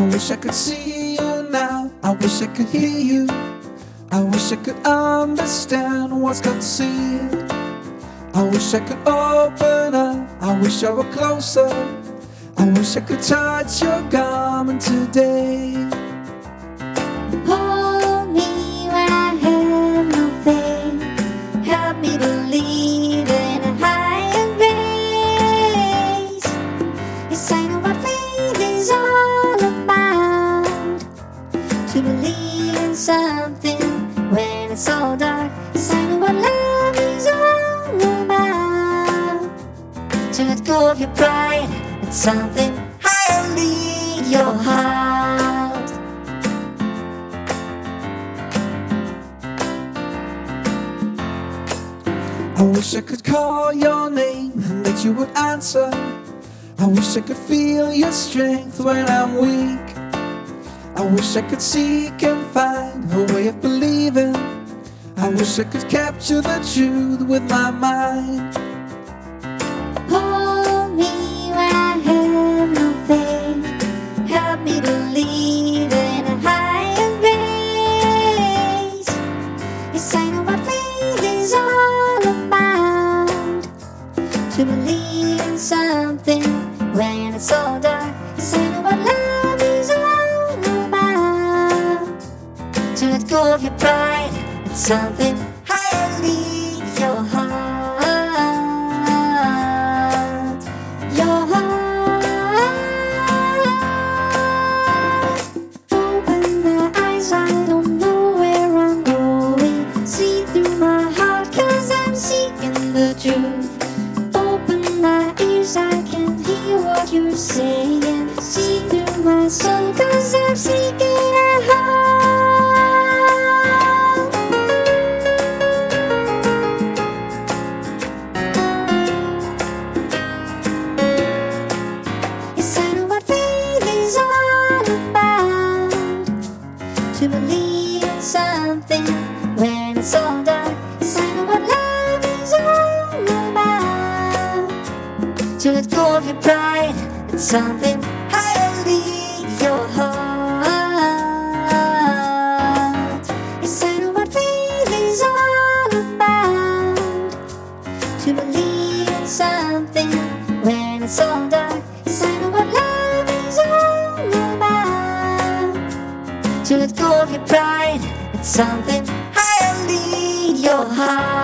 I wish I could see you now. I wish I could hear you. I wish I could understand what's concealed. I wish I could open up. I wish I were closer. I wish I could touch your garment today. To believe in something when it's all dark. Yes, I know what love is all about. To let go of your pride. It's something higher lead your heart. I wish I could call your name and that you would answer. I wish I could feel your strength when I'm weak. I wish I could seek and find a way of believing. I wish I could capture the truth with my mind. Hold me when I have no faith. Help me believe in a higher grace. Yes, I know what faith is all about. To believe in something when it's all dark. Of your pride. It's something higher lead your heart. Your heart. Open my eyes, I don't know where I'm going. See through my heart, cause I'm seeking the truth. Open my ears, I can hear what you're saying. When it's what love is all about. To let go of your pride. It's something higher lead your heart. Yes, I know what faith is all about. To believe in something when it's all dark. Yes, I know what love is all about. To let go of your pride. It's something your heart.